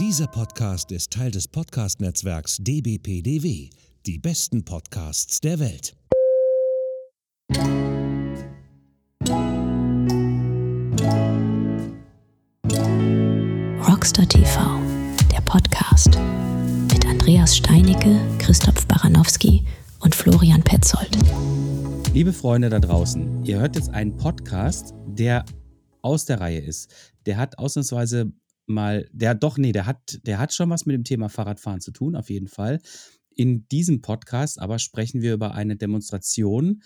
Dieser Podcast ist Teil des Podcast-Netzwerks dbpdw, die besten Podcasts der Welt. Rockstar TV, der Podcast mit Andreas Steinicke, Christoph Baranowski und Florian Petzold. Liebe Freunde da draußen, ihr hört jetzt einen Podcast, der aus der Reihe ist. Der hat ausnahmsweise mal, der doch, nee, der hat, der hat schon was mit dem Thema Fahrradfahren zu tun, auf jeden Fall. In diesem Podcast aber sprechen wir über eine Demonstration,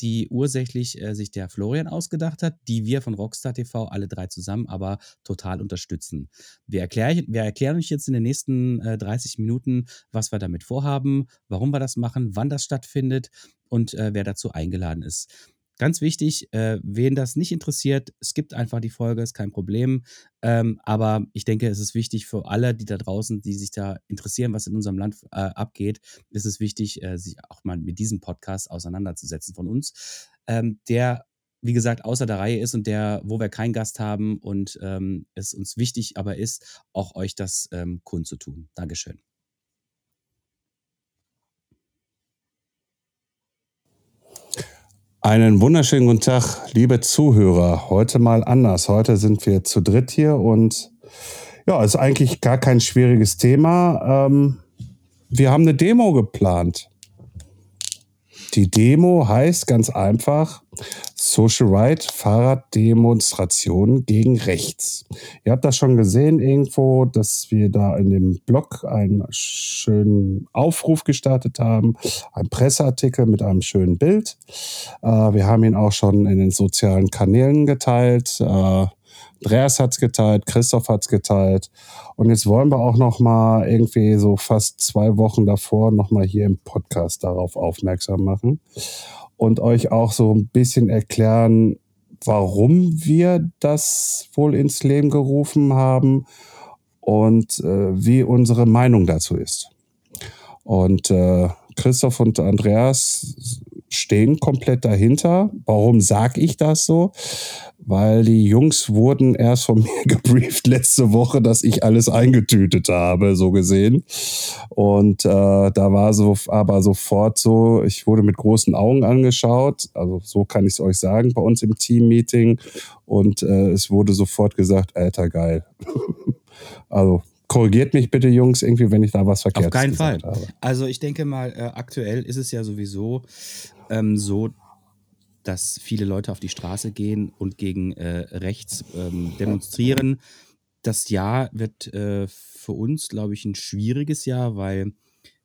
die ursächlich äh, sich der Florian ausgedacht hat, die wir von Rockstar TV alle drei zusammen aber total unterstützen. Wir, erklär, wir erklären euch jetzt in den nächsten äh, 30 Minuten, was wir damit vorhaben, warum wir das machen, wann das stattfindet und äh, wer dazu eingeladen ist. Ganz wichtig, äh, wen das nicht interessiert, es gibt einfach die Folge, ist kein Problem. Ähm, aber ich denke, es ist wichtig für alle, die da draußen, die sich da interessieren, was in unserem Land äh, abgeht, ist es wichtig, äh, sich auch mal mit diesem Podcast auseinanderzusetzen von uns, ähm, der wie gesagt, außer der Reihe ist und der, wo wir keinen Gast haben und ähm, es uns wichtig aber ist, auch euch das ähm, kundzutun. Dankeschön. Einen wunderschönen guten Tag, liebe Zuhörer. Heute mal anders. Heute sind wir zu dritt hier und ja, ist eigentlich gar kein schwieriges Thema. Ähm, wir haben eine Demo geplant. Die Demo heißt ganz einfach Social Right Fahrraddemonstration gegen rechts. Ihr habt das schon gesehen irgendwo, dass wir da in dem Blog einen schönen Aufruf gestartet haben, ein Presseartikel mit einem schönen Bild. Äh, wir haben ihn auch schon in den sozialen Kanälen geteilt. Andreas hat's geteilt, Christoph hat's geteilt. Und jetzt wollen wir auch noch mal irgendwie so fast zwei Wochen davor noch mal hier im Podcast darauf aufmerksam machen und euch auch so ein bisschen erklären, warum wir das wohl ins Leben gerufen haben und äh, wie unsere Meinung dazu ist. Und äh, Christoph und Andreas stehen komplett dahinter. Warum sage ich das so? Weil die Jungs wurden erst von mir gebrieft letzte Woche, dass ich alles eingetütet habe, so gesehen. Und äh, da war so aber sofort so, ich wurde mit großen Augen angeschaut. Also so kann ich es euch sagen bei uns im Team-Meeting. Und äh, es wurde sofort gesagt, alter geil. also korrigiert mich bitte, Jungs, irgendwie, wenn ich da was verkehrt habe. Auf keinen Fall. Habe. Also ich denke mal, äh, aktuell ist es ja sowieso ähm, so, dass viele Leute auf die Straße gehen und gegen äh, rechts ähm, demonstrieren. Das Jahr wird äh, für uns, glaube ich, ein schwieriges Jahr, weil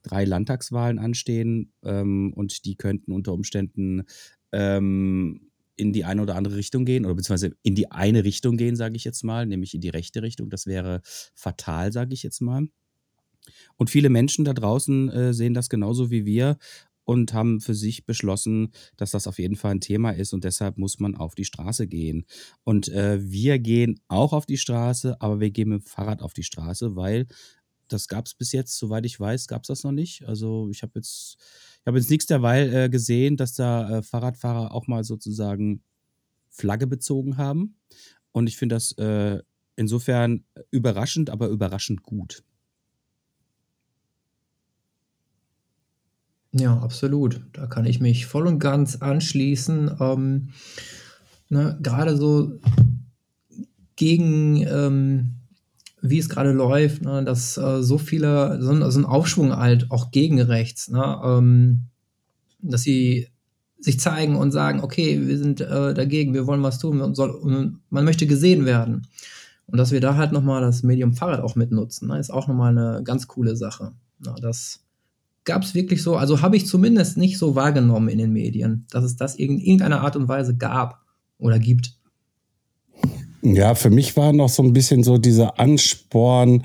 drei Landtagswahlen anstehen ähm, und die könnten unter Umständen ähm, in die eine oder andere Richtung gehen oder beziehungsweise in die eine Richtung gehen, sage ich jetzt mal, nämlich in die rechte Richtung. Das wäre fatal, sage ich jetzt mal. Und viele Menschen da draußen äh, sehen das genauso wie wir und haben für sich beschlossen, dass das auf jeden Fall ein Thema ist und deshalb muss man auf die Straße gehen. Und äh, wir gehen auch auf die Straße, aber wir gehen mit dem Fahrrad auf die Straße, weil das gab es bis jetzt, soweit ich weiß, gab es das noch nicht. Also ich habe jetzt ich habe jetzt nichts derweil äh, gesehen, dass da äh, Fahrradfahrer auch mal sozusagen Flagge bezogen haben. Und ich finde das äh, insofern überraschend, aber überraschend gut. Ja, absolut. Da kann ich mich voll und ganz anschließen. Ähm, ne, gerade so gegen ähm, wie es gerade läuft, ne, dass äh, so viele, so ein, so ein, Aufschwung halt auch gegen rechts, ne, ähm, dass sie sich zeigen und sagen, okay, wir sind äh, dagegen, wir wollen was tun, soll, man möchte gesehen werden. Und dass wir da halt nochmal das Medium Fahrrad auch mitnutzen, ne, ist auch nochmal eine ganz coole Sache. Ne, das gab es wirklich so, also habe ich zumindest nicht so wahrgenommen in den Medien, dass es das in irgendeiner Art und Weise gab oder gibt. Ja, für mich war noch so ein bisschen so dieser Ansporn,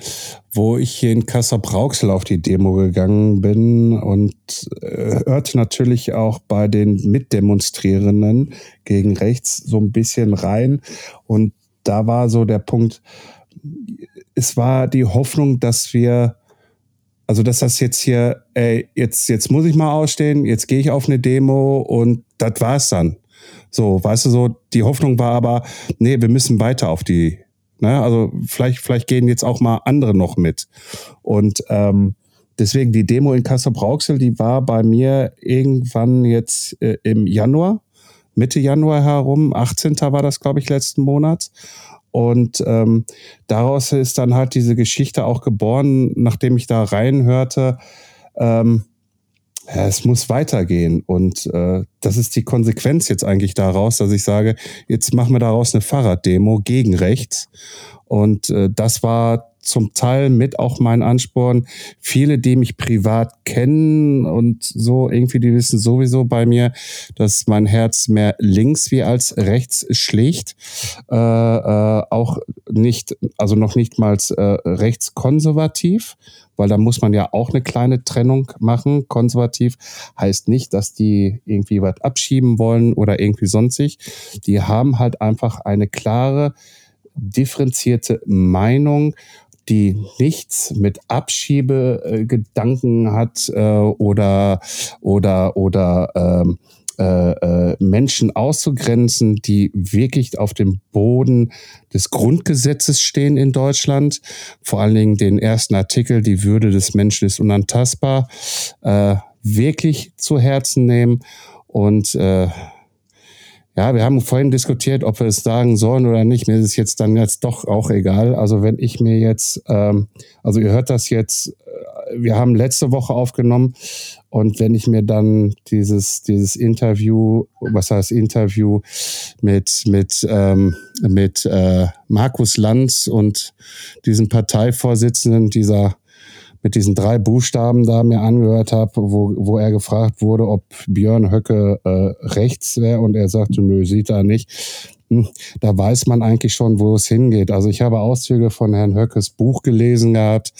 wo ich hier in Kassel-Brauxel auf die Demo gegangen bin und äh, hörte natürlich auch bei den Mitdemonstrierenden gegen rechts so ein bisschen rein. Und da war so der Punkt, es war die Hoffnung, dass wir, also dass das jetzt hier, ey, jetzt, jetzt muss ich mal ausstehen, jetzt gehe ich auf eine Demo und das war's dann. So, weißt du, so, die Hoffnung war aber, nee, wir müssen weiter auf die Ne? Also vielleicht, vielleicht gehen jetzt auch mal andere noch mit. Und ähm, deswegen die Demo in Kassel-Brauxel, die war bei mir irgendwann jetzt äh, im Januar, Mitte Januar herum, 18. war das, glaube ich, letzten Monat. Und ähm, daraus ist dann halt diese Geschichte auch geboren, nachdem ich da reinhörte, ähm, es muss weitergehen. Und äh, das ist die Konsequenz jetzt eigentlich daraus, dass ich sage, jetzt machen wir daraus eine Fahrraddemo gegen rechts. Und äh, das war zum Teil mit auch mein Ansporn. Viele, die mich privat kennen und so irgendwie, die wissen sowieso bei mir, dass mein Herz mehr links wie als rechts schlägt. Äh, äh, auch nicht, also noch nicht mal äh, rechtskonservativ, weil da muss man ja auch eine kleine Trennung machen. Konservativ heißt nicht, dass die irgendwie was abschieben wollen oder irgendwie sonstig. Die haben halt einfach eine klare, differenzierte Meinung die nichts mit Abschiebegedanken hat äh, oder oder oder ähm, äh, äh, Menschen auszugrenzen, die wirklich auf dem Boden des Grundgesetzes stehen in Deutschland. Vor allen Dingen den ersten Artikel, die Würde des Menschen ist unantastbar, äh, wirklich zu Herzen nehmen und äh, ja, wir haben vorhin diskutiert, ob wir es sagen sollen oder nicht. Mir ist es jetzt dann jetzt doch auch egal. Also wenn ich mir jetzt, ähm, also ihr hört das jetzt, äh, wir haben letzte Woche aufgenommen und wenn ich mir dann dieses dieses Interview, was heißt Interview mit mit ähm, mit äh, Markus Lanz und diesem Parteivorsitzenden dieser mit diesen drei Buchstaben da mir angehört habe, wo, wo er gefragt wurde, ob Björn Höcke äh, rechts wäre und er sagte, nö, sieht er nicht. Hm, da weiß man eigentlich schon, wo es hingeht. Also ich habe Auszüge von Herrn Höckes Buch gelesen gehabt.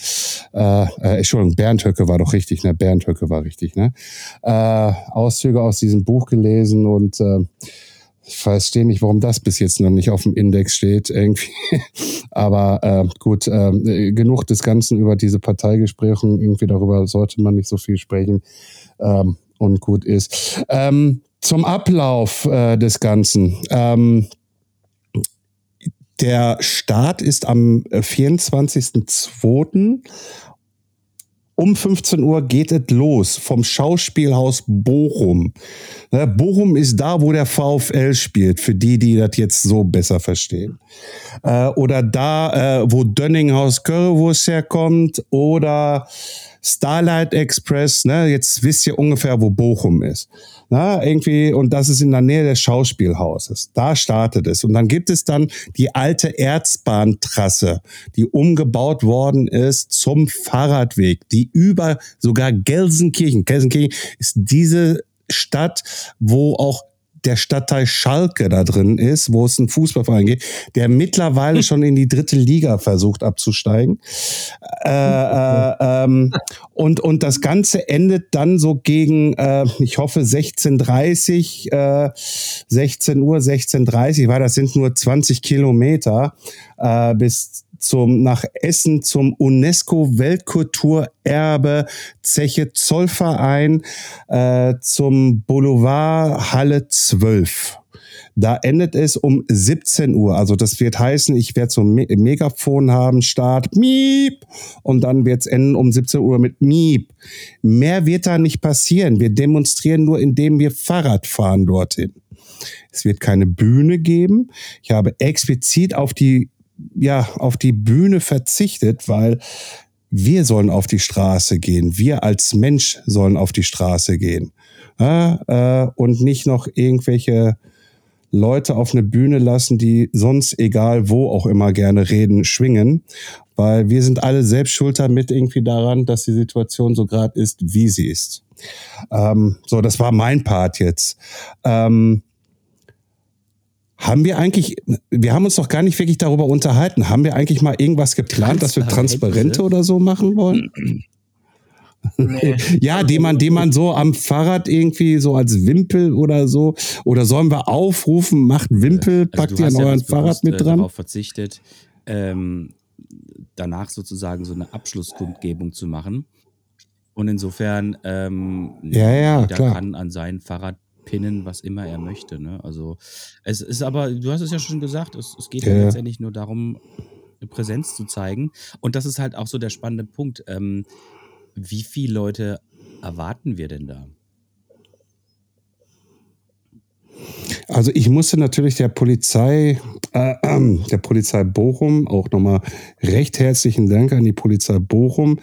Äh, äh, Entschuldigung, Bernd Höcke war doch richtig, ne? Bernd Höcke war richtig, ne? Äh, Auszüge aus diesem Buch gelesen und äh, ich verstehe nicht, warum das bis jetzt noch nicht auf dem Index steht irgendwie. Aber äh, gut, äh, genug des Ganzen über diese Parteigespräche. Irgendwie darüber sollte man nicht so viel sprechen. Ähm, und gut ist. Ähm, zum Ablauf äh, des Ganzen. Ähm, der Start ist am 24.02 um 15 Uhr geht es los vom Schauspielhaus Bochum. Bochum ist da, wo der VfL spielt, für die, die das jetzt so besser verstehen. Äh, oder da, äh, wo Dönninghaus Currywurst herkommt oder Starlight Express, ne? Jetzt wisst ihr ungefähr, wo Bochum ist. Na, irgendwie, und das ist in der Nähe des Schauspielhauses. Da startet es. Und dann gibt es dann die alte Erzbahntrasse, die umgebaut worden ist zum Fahrradweg, die über sogar Gelsenkirchen, Gelsenkirchen ist diese Stadt, wo auch der Stadtteil Schalke da drin ist, wo es ein Fußballverein geht, der mittlerweile schon in die dritte Liga versucht abzusteigen. Äh, äh, ähm, und, und das Ganze endet dann so gegen, äh, ich hoffe, 16.30 äh, 16 Uhr, 16.30 weil das sind nur 20 Kilometer äh, bis zum, nach Essen zum UNESCO-Weltkulturerbe Zeche Zollverein äh, zum Boulevard Halle 12. Da endet es um 17 Uhr. Also das wird heißen, ich werde so ein Me Megafon haben, Start, Miep. Und dann wird es enden um 17 Uhr mit Miep. Mehr wird da nicht passieren. Wir demonstrieren nur, indem wir Fahrrad fahren dorthin. Es wird keine Bühne geben. Ich habe explizit auf die ja, auf die Bühne verzichtet, weil wir sollen auf die Straße gehen. Wir als Mensch sollen auf die Straße gehen. Ja, äh, und nicht noch irgendwelche Leute auf eine Bühne lassen, die sonst egal wo auch immer gerne reden, schwingen. Weil wir sind alle selbst schuld damit irgendwie daran, dass die Situation so gerade ist, wie sie ist. Ähm, so, das war mein Part jetzt. Ähm, haben wir eigentlich, wir haben uns doch gar nicht wirklich darüber unterhalten. Haben wir eigentlich mal irgendwas geplant, dass wir Transparente oder so machen wollen? Nee. ja, die man, die man so am Fahrrad irgendwie so als Wimpel oder so. Oder sollen wir aufrufen, macht Wimpel, also packt ihr an euren ja Fahrrad bewusst, mit äh, dran? darauf verzichtet, ähm, danach sozusagen so eine Abschlusskundgebung zu machen. Und insofern, ähm, ja, ja, jeder klar. kann an sein Fahrrad pinnen, was immer er möchte. Ne? Also es ist aber, du hast es ja schon gesagt, es, es geht Ja, ja letztendlich nur darum, Präsenz zu zeigen. Und das ist halt auch so der spannende Punkt. Ähm, wie viele Leute erwarten wir denn da? Also ich musste natürlich der Polizei, äh, äh, der Polizei Bochum, auch nochmal recht herzlichen Dank an die Polizei Bochum.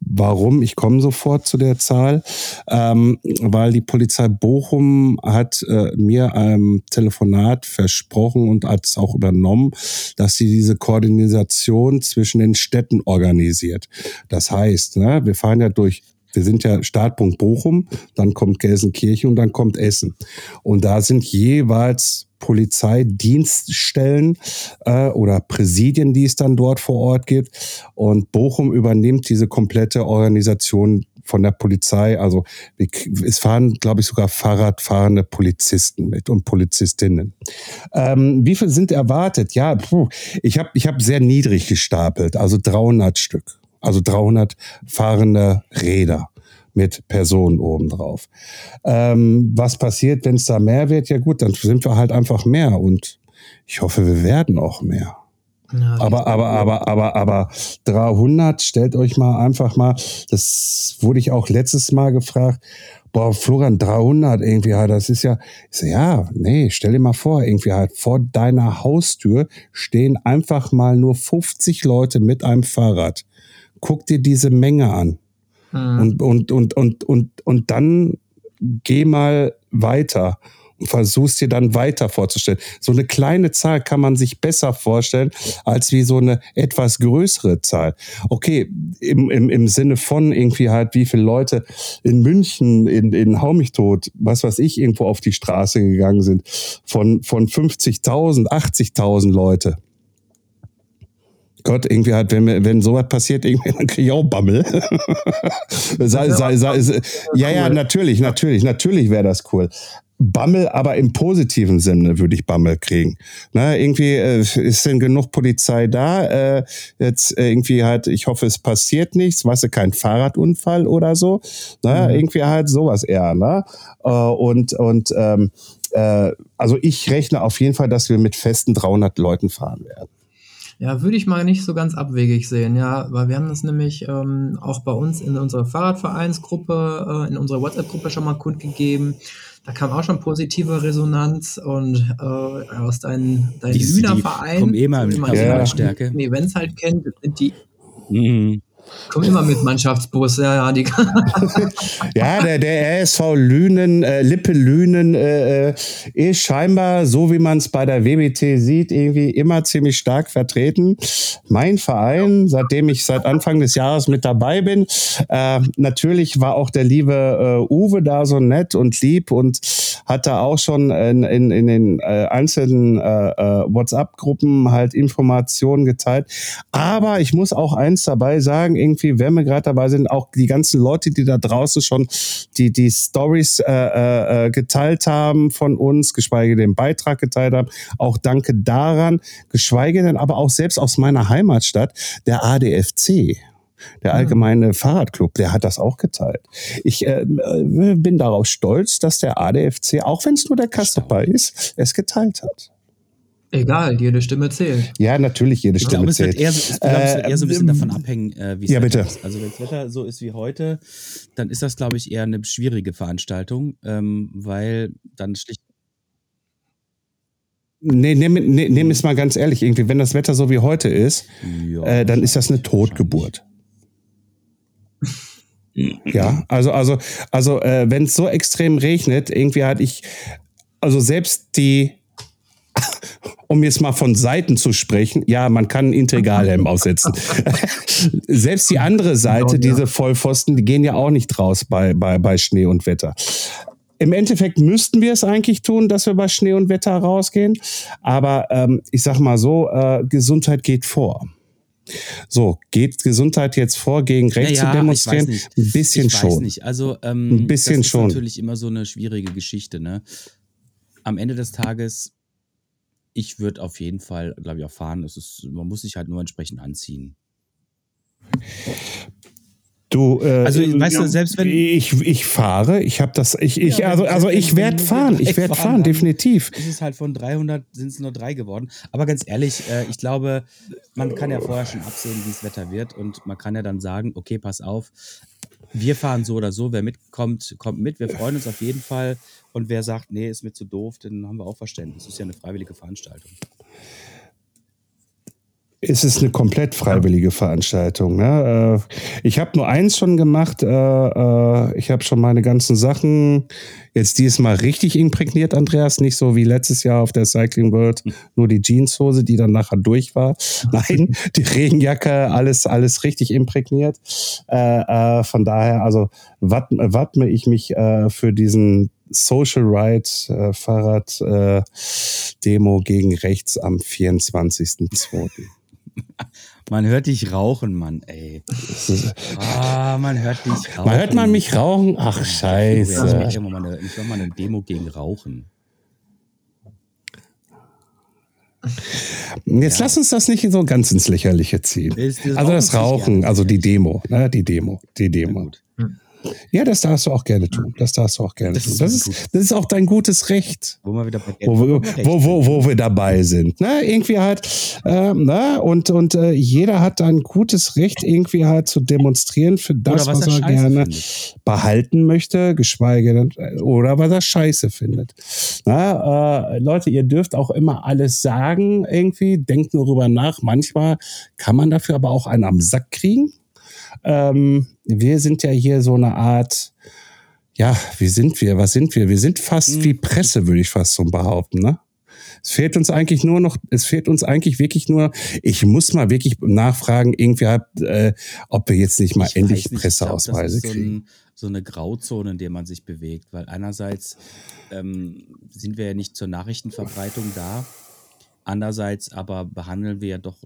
Warum? Ich komme sofort zu der Zahl, ähm, weil die Polizei Bochum hat äh, mir einem Telefonat versprochen und hat es auch übernommen, dass sie diese Koordination zwischen den Städten organisiert. Das heißt, ne, wir fahren ja durch wir sind ja Startpunkt Bochum, dann kommt Gelsenkirchen und dann kommt Essen. Und da sind jeweils Polizeidienststellen äh, oder Präsidien, die es dann dort vor Ort gibt. Und Bochum übernimmt diese komplette Organisation von der Polizei. Also es fahren, glaube ich, sogar Fahrradfahrende Polizisten mit und Polizistinnen. Ähm, wie viel sind erwartet? Ja, puh, ich habe ich hab sehr niedrig gestapelt, also 300 Stück. Also 300 fahrende Räder mit Personen obendrauf. Ähm, was passiert, wenn es da mehr wird? Ja gut, dann sind wir halt einfach mehr und ich hoffe, wir werden auch mehr. Ja, Aber, aber, aber, aber, aber 300, stellt euch mal einfach mal, das wurde ich auch letztes Mal gefragt, boah, Florian, 300 irgendwie halt, das ist ja, ich so, ja, nee, stell dir mal vor, irgendwie halt, vor deiner Haustür stehen einfach mal nur 50 Leute mit einem Fahrrad. Guck dir diese Menge an. Mhm. Und, und, und, und, und, und dann geh mal weiter und versuchst dir dann weiter vorzustellen. So eine kleine Zahl kann man sich besser vorstellen als wie so eine etwas größere Zahl. Okay, im, im, im Sinne von irgendwie halt, wie viele Leute in München, in, in Haumichtod, was weiß ich, irgendwo auf die Straße gegangen sind, von, von 50.000, 80.000 Leute. Gott, irgendwie halt, wenn, mir- wenn sowas passiert, irgendwie, dann kriege ich auch Bammel. sei, sei, sei, sei, ja, ja, natürlich, natürlich, natürlich wäre das cool. Bammel, aber im positiven Sinne würde ich Bammel kriegen. Na, irgendwie äh, ist denn genug Polizei da? Äh, jetzt äh, irgendwie halt, ich hoffe, es passiert nichts, weißt du, kein Fahrradunfall oder so. Na, irgendwie halt sowas eher, ne? Äh, und und ähm, äh, also ich rechne auf jeden Fall, dass wir mit festen 300 Leuten fahren werden. Ja, würde ich mal nicht so ganz abwegig sehen, ja, weil wir haben das nämlich ähm, auch bei uns in unserer Fahrradvereinsgruppe, äh, in unserer WhatsApp-Gruppe schon mal kundgegeben. Da kam auch schon positive Resonanz und äh, aus deinen, deinen Die- die Hühnerverein, kommen eh mal mit man Personalstärke. die Events halt kennt, sind die Mhm. Kommen immer mit Mannschaftsbus, ja, ja, die Ja, der, der RSV Lünen, äh, Lippe Lünen äh, äh, ist scheinbar, so wie man es bei der WBT sieht, irgendwie immer ziemlich stark vertreten. Mein Verein, seitdem ich seit Anfang des Jahres mit dabei bin, äh, natürlich war auch der liebe äh, Uwe da so nett und lieb und hat da auch schon in, in, in den äh, einzelnen WhatsApp-Gruppen halt Informationen geteilt. Aber ich muss auch eins dabei sagen, irgendwie, wenn wir gerade dabei sind, auch die ganzen Leute, die da draußen schon die, die Stories äh, äh, geteilt haben von uns, geschweige den Beitrag geteilt haben, auch danke daran, geschweige denn aber auch selbst aus meiner Heimatstadt, der ADFC. Der allgemeine Fahrradclub, der hat das auch geteilt. Ich äh, äh, bin darauf stolz, dass der ADFC, auch wenn es nur der Kasseper ist, es geteilt hat. Egal, jede Stimme zählt. Ja, natürlich, jede Ich Stimme glaube, es wird zählt. eher, ich glaube, es wird eher so ein bisschen Ähm, davon abhängen, äh, wie es ja, bitte. ist. Also wenn das Wetter so ist wie heute, dann ist das, glaube ich, eher eine schwierige Veranstaltung, ähm, weil dann schlicht Nee, nehm, nee, nehm es mal ganz ehrlich, irgendwie, wenn das Wetter so wie heute ist, ja, äh, dann ist das eine Totgeburt. Ja, also, also, also, äh, wenn es so extrem regnet, irgendwie hatte ich, also selbst die, um jetzt mal von Seiten zu sprechen, ja, man kann einen Integralhelm aufsetzen. selbst die andere Seite, Genau, ja. diese Vollpfosten, die gehen ja auch nicht raus bei, bei, bei Schnee und Wetter. Im Endeffekt müssten wir es eigentlich tun, dass wir bei Schnee und Wetter rausgehen. Aber ähm, ich sag mal so, äh, Gesundheit geht vor. So, geht Gesundheit jetzt vor, gegen Recht Naja, zu demonstrieren? Ein bisschen ich weiß schon. nicht. Also ähm, Ein bisschen das ist schon. natürlich immer so eine schwierige Geschichte. Ne? Am Ende des Tages, ich würde auf jeden Fall, glaube ich, auch fahren. Es ist, man muss sich halt nur entsprechend anziehen. Du, äh, Also, weißt du, selbst wenn- ich, ich fahre, ich habe das, ich, ich, Ja, also, also ich werde fahren, ich werde fahren, fahren, definitiv. ist es halt von 300 sind es nur drei geworden. Aber ganz ehrlich, äh, ich glaube, man kann ja vorher schon absehen, wie das Wetter wird und man kann ja dann sagen, okay, pass auf, wir fahren so oder so, wer mitkommt, kommt mit, wir freuen uns auf jeden Fall und wer sagt, nee, ist mir zu doof, dann haben wir auch Verständnis. Das ist ja eine freiwillige Veranstaltung. Es ist eine komplett freiwillige Veranstaltung. Ne? Äh, Ich habe nur eins schon gemacht. äh, äh, Ich habe schon meine ganzen Sachen jetzt diesmal richtig imprägniert, Andreas. Nicht so wie letztes Jahr auf der Cycling World, nur die Jeanshose, die dann nachher durch war. Nein, die Regenjacke, alles, alles richtig imprägniert. Von daher, also wapp- wappne ich mich für diesen Social Ride Fahrrad Demo gegen rechts am 24.02. Man hört dich rauchen, Mann, ey. Ah, man hört dich rauchen. Man hört man mich rauchen? Ach, Ja, ich scheiße. mache mal mach mal eine Demo gegen Rauchen. Jetzt lass uns das nicht so ganz ins Lächerliche ziehen. Also das Rauchen also die? Demo, ne, die Demo, die Demo. gut. Ja, das darfst du auch gerne tun. Das darfst du auch gerne Das tun. ist Das ist, das ist auch dein gutes Recht. Wo wir Wo wo, wo, wo wir dabei sind. Ne? Irgendwie halt, äh, ne? und, und äh, jeder hat ein gutes Recht, irgendwie halt zu demonstrieren für das, was was, er er gerne findet. behalten möchte, geschweige denn, äh, oder was er scheiße findet. Na, äh, Leute, ihr dürft auch immer alles sagen, irgendwie, denkt nur drüber nach. Manchmal kann man dafür aber auch einen am Sack kriegen. Ähm, wir sind ja hier so eine Art, ja, wie sind wir? Was sind wir? Wir sind fast Hm. wie Presse, würde ich fast so behaupten, ne? Es fehlt uns eigentlich nur noch, es fehlt uns eigentlich wirklich nur, ich muss mal wirklich nachfragen, irgendwie äh, ob wir jetzt nicht mal Ich endlich nicht, ich glaub, Presseausweise das ist so kriegen. Ein, so eine Grauzone, in der man sich bewegt, weil einerseits ähm, sind wir ja nicht zur Nachrichtenverbreitung da, andererseits aber behandeln wir ja doch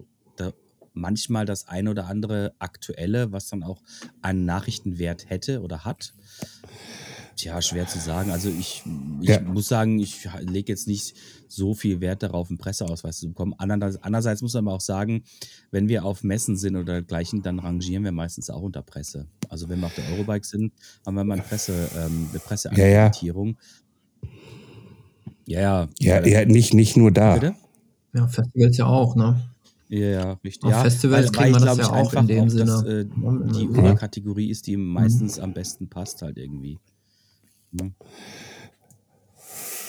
manchmal das ein oder andere Aktuelle, was dann auch einen Nachrichtenwert hätte oder hat. Tja, schwer zu sagen. Also ich, ich Ja. muss sagen, ich lege jetzt nicht so viel Wert darauf, einen Presseausweis zu bekommen. Andererseits, andererseits muss man aber auch sagen, wenn wir auf Messen sind oder dergleichen, dann rangieren wir meistens auch unter Presse. Also wenn wir auf der Eurobike sind, haben wir mal eine Presse, ähm, eine Ja, ja. Presseakkreditierung. Ja, ja. Ja, ja, nicht, nicht nur da. Bitte? Ja, Festivals ja auch, ne? Ja, ja, richtig. Auf ja, Festivals kriegen wir das glaub ja auch in dem dass, Sinne. äh, Ja, die mhm. Oberkategorie ist, die meistens am besten passt halt irgendwie. Ne?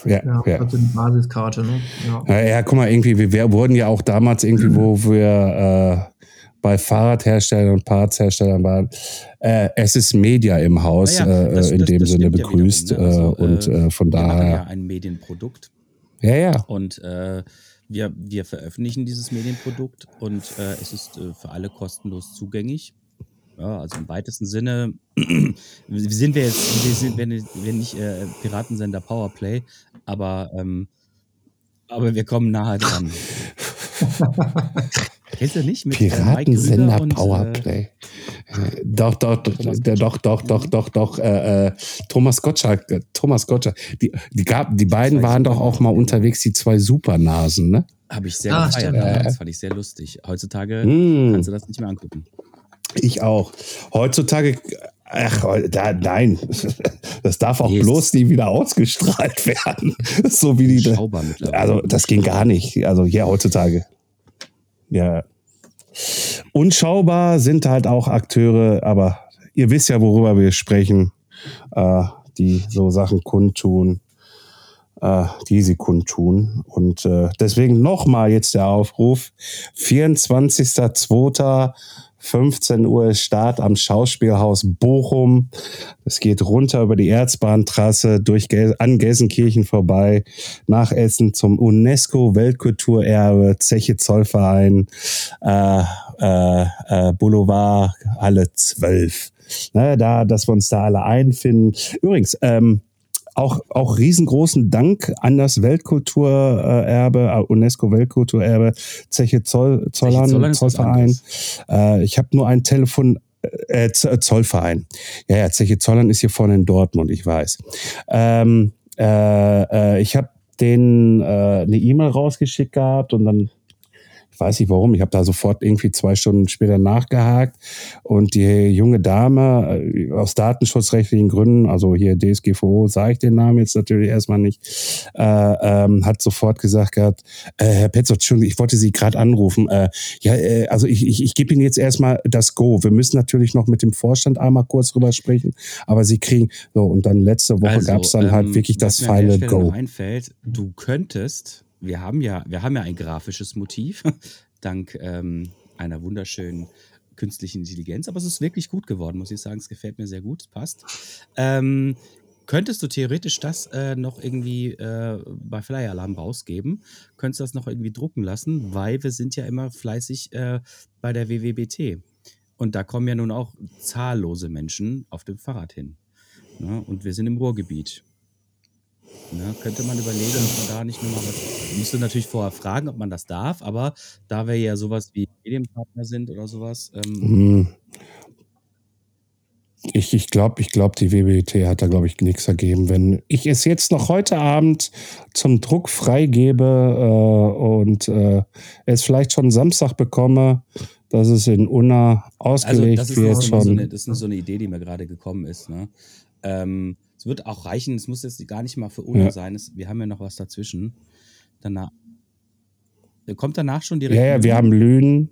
Ja, Ja, ja. also die Basiskarte, ne? Ja. Ja, ja, guck mal, irgendwie, wir, wir wurden ja auch damals irgendwie, wo wir äh, bei Fahrradherstellern und Partsherstellern waren, äh, es ist Media im Haus ja, äh, das- in das- dem das Sinne ja begrüßt. wiederum, ne? Also, äh, und äh, äh, von Wir machen ja daher, ein Medienprodukt ja, ja. und äh, wir, wir veröffentlichen dieses Medienprodukt und äh, es ist äh, für alle kostenlos zugänglich. Ja, also im weitesten Sinne sind wir jetzt, wir sind, wenn, wenn nicht äh, Piratensender Powerplay, aber, ähm, aber wir kommen nahe dran. Kennst du nicht? Mit, äh, Piratensender und, Äh, Powerplay. Äh, doch, doch, doch, doch, doch, doch, doch, doch, äh, äh, Thomas Gottschalk, äh, Thomas Gottschalk. Die, die, gab, die beiden waren doch auch mal unterwegs, die zwei Supernasen, ne? Habe ich sehr Ah, gefeiert. ja. Das fand ich sehr lustig. Heutzutage Mm. kannst du das nicht mehr angucken. Ich auch. Heutzutage, ach, da, nein, das darf auch Nee, es bloß nie wieder ausgestrahlt werden. so wie die. Also, das ging gar nicht. Also, ja, heutzutage. Ja. Unschaubar sind halt auch Akteure, aber ihr wisst ja, worüber wir sprechen, äh, die so Sachen kundtun, die sie kundtun. Und äh, deswegen nochmal jetzt der Aufruf: 24.02. 15 Uhr ist Start am Schauspielhaus Bochum. Es geht runter über die Erzbahntrasse durch Gel an Gelsenkirchen vorbei nach Essen zum UNESCO Weltkulturerbe Zeche Zollverein äh, äh, äh, Boulevard Halle 12. Ne, da, dass wir uns da alle einfinden. Übrigens, ähm, auch, auch riesengroßen Dank an das Weltkulturerbe, äh, UNESCO Weltkulturerbe, Zeche Zoll, Zollern, was Zollverein. Äh, ich habe nur ein Telefon, äh, Z- Zollverein. Ja, ja, Zeche Zollern ist hier vorne in Dortmund, ich weiß. Ähm, äh, äh, ich habe denen äh, eine E-Mail rausgeschickt gehabt und dann weiß nicht warum. Ich habe da sofort irgendwie zwei Stunden später nachgehakt und die junge Dame äh, aus datenschutzrechtlichen Gründen, also hier DSGVO, sage ich den Namen jetzt natürlich erstmal nicht, äh, ähm, hat sofort gesagt gehabt, äh, Herr Petzold, Entschuldigung, ich wollte Sie gerade anrufen. Äh, ja, äh, also ich, ich, ich gebe Ihnen jetzt erstmal das Go. Wir müssen natürlich noch mit dem Vorstand einmal kurz drüber sprechen, aber Sie kriegen so und dann letzte Woche Also, gab es dann halt ähm, wirklich das noch Go. einfällt, du könntest, wir haben ja, wir haben ja ein grafisches Motiv, dank ähm, einer wunderschönen künstlichen Intelligenz, aber es ist wirklich gut geworden, muss ich sagen. Es gefällt mir sehr gut, es passt. Ähm, könntest du theoretisch das äh, noch irgendwie äh, bei Flyer Alarm rausgeben? Könntest du das noch irgendwie drucken lassen, weil wir sind ja immer fleißig äh, bei der WWBT. Und da kommen ja nun auch zahllose Menschen auf dem Fahrrad hin. Ne? Und wir sind im Ruhrgebiet. Ne? Könnte man überlegen, ob man da nicht nur mal was. Müsste natürlich vorher fragen, ob man das darf, aber da wir ja sowas wie Medienpartner sind oder sowas, ähm, Hm. Ich, ich glaube, ich glaub, die WBT hat da, glaube ich, nichts ergeben. Wenn ich es jetzt noch heute Abend zum Druck freigebe äh, und äh, es vielleicht schon Samstag bekomme, dass es in Unna also ausgelegt das ist, wird, nur so eine, schon. das ist nur so eine Idee, die mir gerade gekommen ist. Ne? Ähm, es wird auch reichen, es muss jetzt gar nicht mal für Unna Ja. sein. Es, wir haben ja noch was dazwischen. Danach. Kommt danach schon direkt Ja, ja, wir haben Lünen.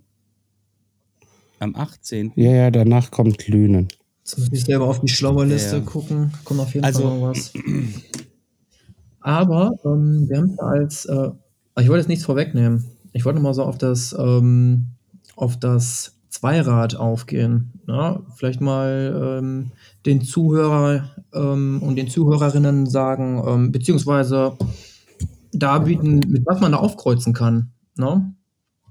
am 18. Ja, ja, danach kommt Lünen. Jetzt muss ich selber auf die schlaue Liste Ja. gucken. Kommt auf jeden Also- Fall noch was. Aber ähm, wir haben als, äh, ich wollte jetzt nichts vorwegnehmen. Ich wollte mal so auf das, ähm, auf das Zweirad aufgehen. Ja? Vielleicht mal ähm, den Zuhörer ähm, und den Zuhörerinnen sagen, ähm, beziehungsweise darbieten, mit was man da aufkreuzen kann. Ne?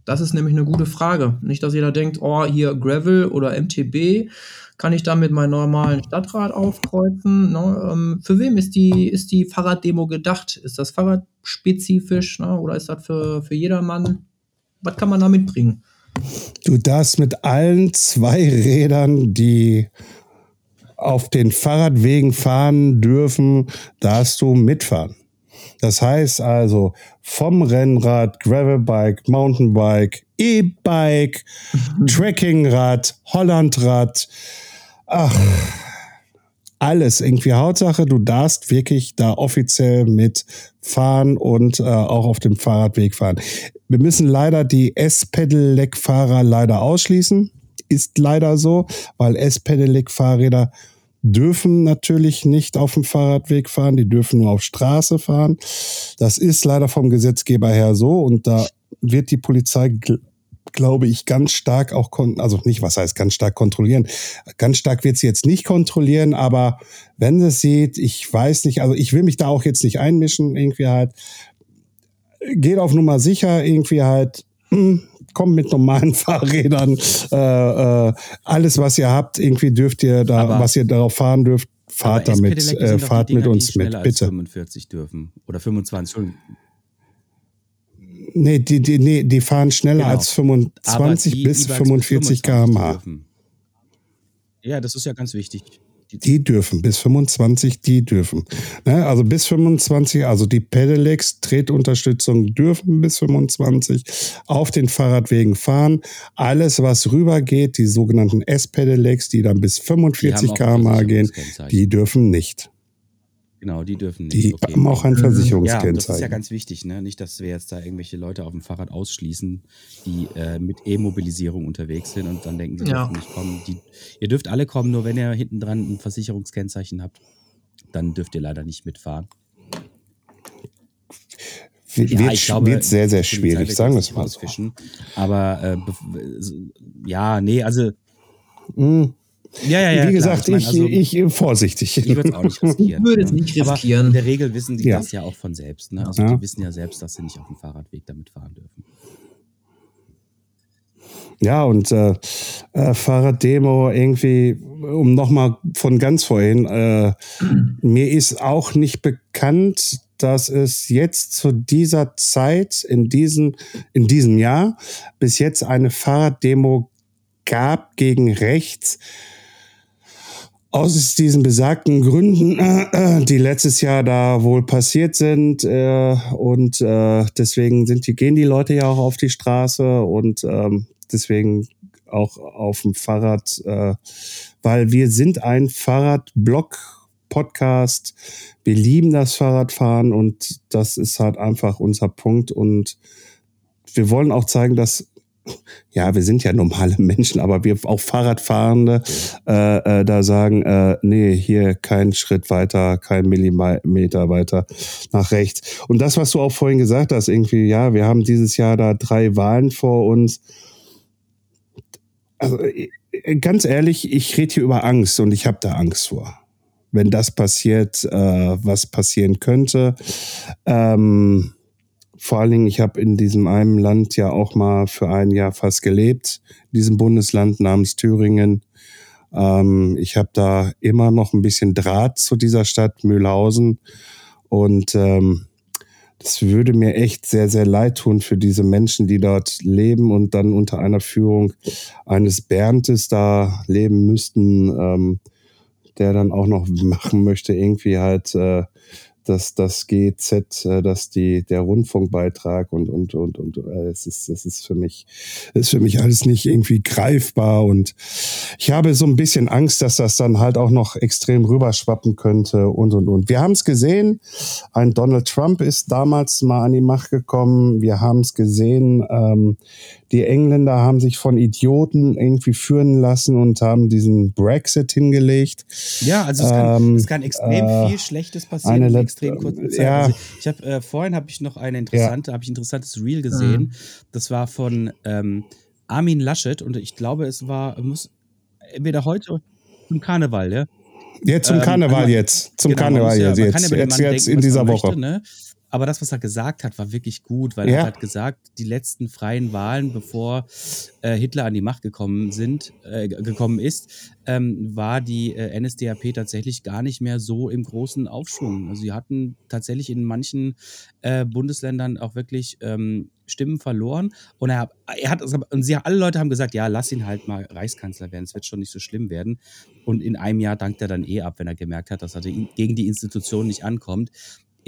Das ist nämlich eine gute Frage. Nicht, dass jeder denkt, oh, hier Gravel oder MTB, kann ich damit meinen normalen Stadtrat aufkreuzen? Ne? Für wem ist die, ist die Fahrraddemo gedacht? Ist das fahrradspezifisch ne? oder ist das für, für jedermann? Was kann man da mitbringen? Du darfst mit allen zwei Rädern, die auf den Fahrradwegen fahren dürfen, darfst du mitfahren. Das heißt also vom Rennrad, Gravelbike, Mountainbike, E-Bike, Trekkingrad, Hollandrad, ach, alles irgendwie Hauptsache, du darfst wirklich da offiziell mitfahren und äh, auch auf dem Fahrradweg fahren. Wir müssen leider die S-Pedelec-Fahrer leider ausschließen. Ist leider so, weil S-Pedelec-Fahrräder dürfen natürlich nicht auf dem Fahrradweg fahren, die dürfen nur auf Straße fahren. Das ist leider vom Gesetzgeber her so und da wird die Polizei, glaube ich, ganz stark auch, kon also nicht, was heißt ganz stark kontrollieren. Ganz stark wird sie jetzt nicht kontrollieren, aber wenn sie es sieht, ich weiß nicht, also ich will mich da auch jetzt nicht einmischen, irgendwie halt, geht auf Nummer sicher, irgendwie halt, hm, kommt mit normalen Fahrrädern, äh, äh, alles, was ihr habt, irgendwie dürft ihr da, Aber- was ihr darauf fahren dürft, fahrt damit, äh, fahrt mit uns mit, bitte. 45 dürfen. Oder 25. Nee, die, die, nee, die fahren schneller Genau. als Aber 25 die bis E-Bikes 45 25, die km/h. Ja, das ist ja ganz wichtig. Die, Die dürfen, bis 25, die dürfen. Ne, also bis 25, also die Pedelecs, Tretunterstützung dürfen bis 25 auf den Fahrradwegen fahren. Alles, was rübergeht, die sogenannten S-Pedelecs, die dann bis Die 45 haben auch km/h gehen, die dürfen nicht. Genau, die dürfen nicht. Die okay. haben auch ein Mhm. Ja, das ist ja Versicherungskennzeichen. ganz wichtig, ne? Nicht, dass wir jetzt da irgendwelche Leute auf dem Fahrrad ausschließen, die äh, mit E-Mobilisierung unterwegs sind und dann denken, sie Ja. dürfen nicht kommen. Die, ihr dürft alle kommen, nur wenn ihr hinten dran ein Versicherungskennzeichen habt, dann dürft ihr leider nicht mitfahren. wird, Ja, wird, ich glaube, wird sehr, sehr schwierig, sagen wir es mal. Aber äh, ja, nee, also Hm. Ja, ja, ja. Wie klar. gesagt, mein, ich, also, ich, vorsichtig. ich würde es auch nicht riskieren. Ich würde es nicht Aber riskieren. in der Regel wissen die Ja. das ja auch von selbst. Ne? Also Ja. die wissen ja selbst, dass sie nicht auf dem Fahrradweg damit fahren dürfen. Ja, und äh, äh, Fahrraddemo irgendwie, um nochmal von ganz vorhin, äh, mir ist auch nicht bekannt, dass es jetzt zu dieser Zeit, in, diesen, in diesem Jahr, bis jetzt eine Fahrraddemo gab gegen rechts aus diesen besagten Gründen, äh, die letztes Jahr da wohl passiert sind. Äh, und äh, deswegen sind die, gehen die Leute ja auch auf die Straße und ähm, deswegen auch auf dem Fahrrad, äh, weil wir sind ein Fahrradblog. Podcast. Wir lieben das Fahrradfahren und das ist halt einfach unser Punkt. Und wir wollen auch zeigen, dass ja, wir sind ja normale Menschen, aber wir auch Fahrradfahrende äh, äh, da sagen, äh, nee, hier kein Schritt weiter, kein Millimeter weiter nach rechts. Und das, was du auch vorhin gesagt hast, irgendwie, ja, wir haben dieses Jahr da drei Wahlen vor uns. Also äh, ganz ehrlich, ich rede hier über Angst und ich habe da Angst vor. Wenn das passiert, äh, was passieren könnte. Ähm, vor allen Dingen, ich habe in diesem einen Land ja auch mal für ein Jahr fast gelebt, in diesem Bundesland namens Thüringen. Ähm, ich habe da immer noch ein bisschen Draht zu dieser Stadt Mühlhausen und ähm, das würde mir echt sehr, sehr leid tun für diese Menschen, die dort leben und dann unter einer Führung eines Berntes da leben müssten, ähm, der dann auch noch machen möchte, irgendwie halt äh, dass das GZ, äh, dass die der Rundfunkbeitrag und und und und äh, es ist es ist für mich ist für mich alles nicht irgendwie greifbar und ich habe so ein bisschen Angst, dass das dann halt auch noch extrem rüberschwappen könnte und und und. Wir haben es gesehen, ein Donald Trump ist damals mal an die Macht gekommen. Wir haben es gesehen, ähm, die Engländer haben sich von Idioten irgendwie führen lassen und haben diesen Brexit hingelegt. Ja, also es kann, ähm, es kann extrem äh, viel Schlechtes passieren in extrem kurzer Zeit. Ja. Also ich habe äh, vorhin habe ich noch eine interessante, ja. habe ich ein interessantes Reel gesehen. Mhm. Das war von ähm, Armin Laschet und ich glaube, es war muss entweder heute zum Karneval, ja. Jetzt zum ähm, Karneval ähm, jetzt, zum genau, Karneval ja, jetzt, jetzt, jetzt, jetzt in dieser Woche. Möchte, ne? Aber das, was er gesagt hat, war wirklich gut, weil ja. er hat gesagt, die letzten freien Wahlen, bevor äh, Hitler an die Macht gekommen sind, äh, gekommen ist, ähm, war die äh, NSDAP tatsächlich gar nicht mehr so im großen Aufschwung. Also sie hatten tatsächlich in manchen äh, Bundesländern auch wirklich ähm, Stimmen verloren. Und er, er hat, und sie, alle Leute haben gesagt, ja, lass ihn halt mal Reichskanzler werden, es wird schon nicht so schlimm werden. Und in einem Jahr dankt er dann eh ab, wenn er gemerkt hat, dass er gegen die Institution nicht ankommt.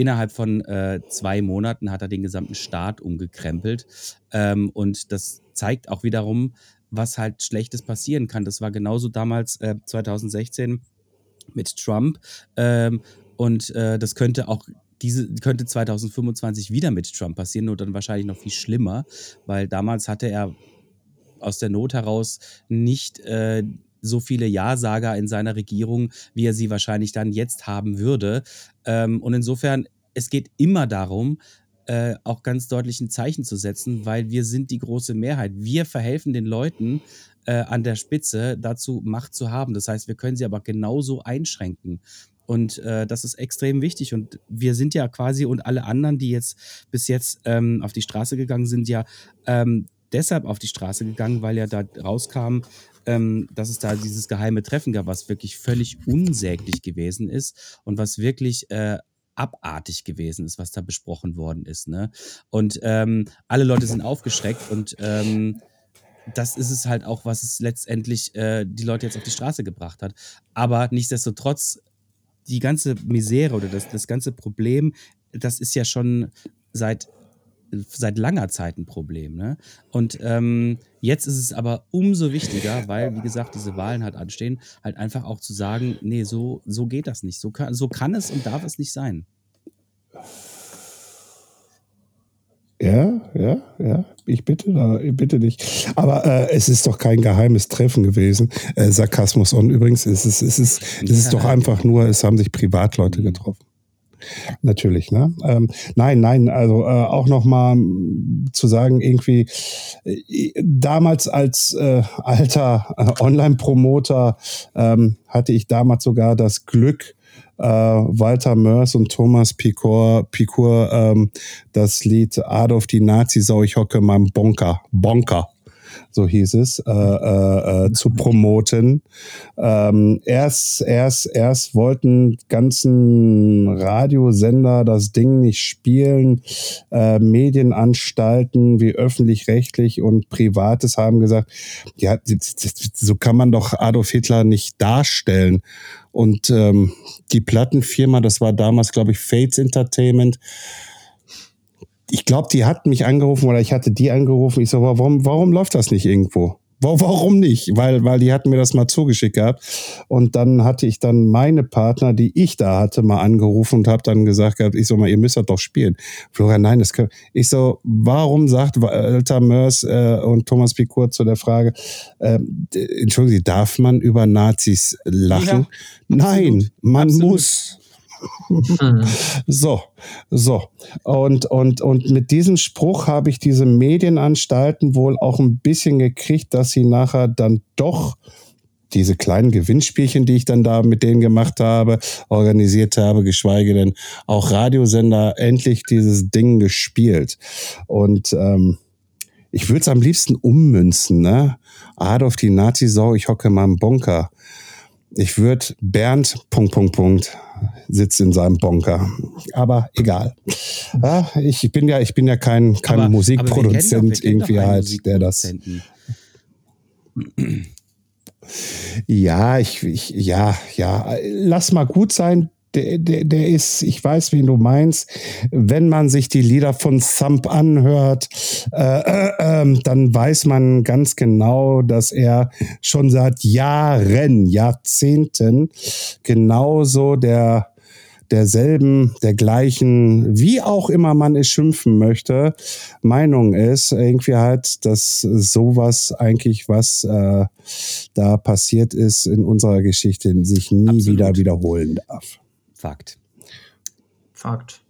Innerhalb von äh, zwei Monaten hat er den gesamten Staat umgekrempelt. Ähm, und das zeigt auch wiederum, was halt Schlechtes passieren kann. Das war genauso damals äh, 2016 mit Trump. Ähm, und äh, das könnte auch diese könnte 2025 wieder mit Trump passieren, nur dann wahrscheinlich noch viel schlimmer, weil damals hatte er aus der Not heraus nicht äh, so viele Ja-Sager in seiner Regierung, wie er sie wahrscheinlich dann jetzt haben würde. Ähm, und insofern, es geht immer darum, äh, auch ganz deutlich ein Zeichen zu setzen, weil wir sind die große Mehrheit. Wir verhelfen den Leuten äh, an der Spitze dazu, Macht zu haben. Das heißt, wir können sie aber genauso einschränken. Und äh, das ist extrem wichtig. Und wir sind ja quasi und alle anderen, die jetzt bis jetzt ähm, auf die Straße gegangen sind, ja ähm, deshalb auf die Straße gegangen, weil ja da rauskam, ähm, dass es da dieses geheime Treffen gab, was wirklich völlig unsäglich gewesen ist und was wirklich äh, abartig gewesen ist, was da besprochen worden ist. Ne? Und ähm, alle Leute sind aufgeschreckt und ähm, das ist es halt auch, was es letztendlich äh, die Leute jetzt auf die Straße gebracht hat. Aber nichtsdestotrotz, die ganze Misere oder das, das ganze Problem, das ist ja schon seit seit langer Zeit ein Problem. Ne? Und ähm, jetzt ist es aber umso wichtiger, weil, wie gesagt, diese Wahlen halt anstehen, halt einfach auch zu sagen, nee, so, so geht das nicht. So kann, so kann es und darf es nicht sein. Ja, ja, ja. Ich bitte, da, ich bitte dich. Aber äh, es ist doch kein geheimes Treffen gewesen. Äh, Sarkasmus und übrigens ist es, ist es, ist es doch einfach nur, es haben sich Privatleute getroffen. Natürlich, ne? Ähm, nein, nein, also äh, auch nochmal zu sagen, irgendwie äh, damals als äh, alter äh, Online-Promoter ähm, hatte ich damals sogar das Glück, äh, Walter Mörs und Thomas Picor, Picor ähm, das Lied Adolf die Nazi-Sau, ich hocke in meinem Bonker, Bonker so hieß es, äh, äh, äh, zu promoten. Ähm, erst, erst, erst wollten ganzen Radiosender das Ding nicht spielen. Äh, Medienanstalten wie öffentlich-rechtlich und Privates haben gesagt, ja, so kann man doch Adolf Hitler nicht darstellen. Und ähm, die Plattenfirma, das war damals, glaube ich, Fates Entertainment, ich glaube, die hat mich angerufen oder ich hatte die angerufen. Ich so, warum, warum läuft das nicht irgendwo? Warum nicht? Weil, weil die hatten mir das mal zugeschickt gehabt. Und dann hatte ich dann meine Partner, die ich da hatte, mal angerufen und habe dann gesagt gehabt, ich so mal, ihr müsst das doch spielen. Florian, nein, das kann. Ich so, warum sagt Walter Mörs äh, und Thomas Picourt zu der Frage, äh, entschuldigen Sie, darf man über Nazis lachen? Ja, nein, man absolut. muss. Mhm. so, so. Und, und, und mit diesem Spruch habe ich diese Medienanstalten wohl auch ein bisschen gekriegt, dass sie nachher dann doch diese kleinen Gewinnspielchen, die ich dann da mit denen gemacht habe, organisiert habe, geschweige denn auch Radiosender endlich dieses Ding gespielt. Und ähm, ich würde es am liebsten ummünzen, ne? Adolf die Nazi-Sau, ich hocke mal im Bunker. Ich würde Bernd, Punkt, Punkt, Punkt, sitzt in seinem Bunker. Aber egal. Ja, ich bin ja, ich bin ja kein, kein aber, Musikproduzent aber irgendwie halt, der das. Ja, ich, ich, ja, ja, lass mal gut sein der, der, der ist, ich weiß, wen du meinst. Wenn man sich die Lieder von Thump anhört, äh, äh, äh, dann weiß man ganz genau, dass er schon seit Jahren, Jahrzehnten genauso der derselben, der gleichen, wie auch immer man es schimpfen möchte, Meinung ist, irgendwie halt, dass sowas eigentlich, was äh, da passiert ist in unserer Geschichte, sich nie Absolut. wieder wiederholen darf. Fakt. Fakt.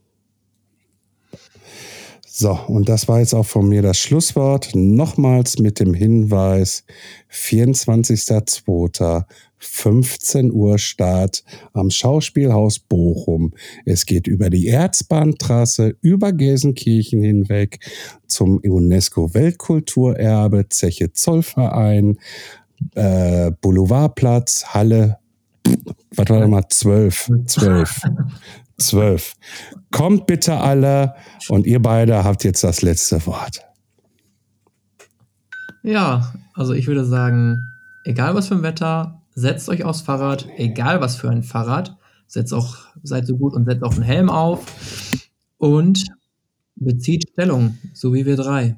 So, und das war jetzt auch von mir das Schlusswort. Nochmals mit dem Hinweis, 24.02. 15 Uhr Start am Schauspielhaus Bochum. Es geht über die Erzbahntrasse, über Gelsenkirchen hinweg zum UNESCO Weltkulturerbe, Zeche Zollverein, äh, Boulevardplatz, Halle was war mal, zwölf, zwölf, zwölf. Kommt bitte alle und ihr beide habt jetzt das letzte Wort. Ja, also ich würde sagen, egal was für ein Wetter, setzt euch aufs Fahrrad, egal was für ein Fahrrad, setzt auch, seid so gut und setzt auch einen Helm auf und bezieht Stellung, so wie wir drei.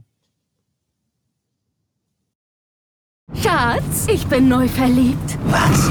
Schatz, ich bin neu verliebt. Was?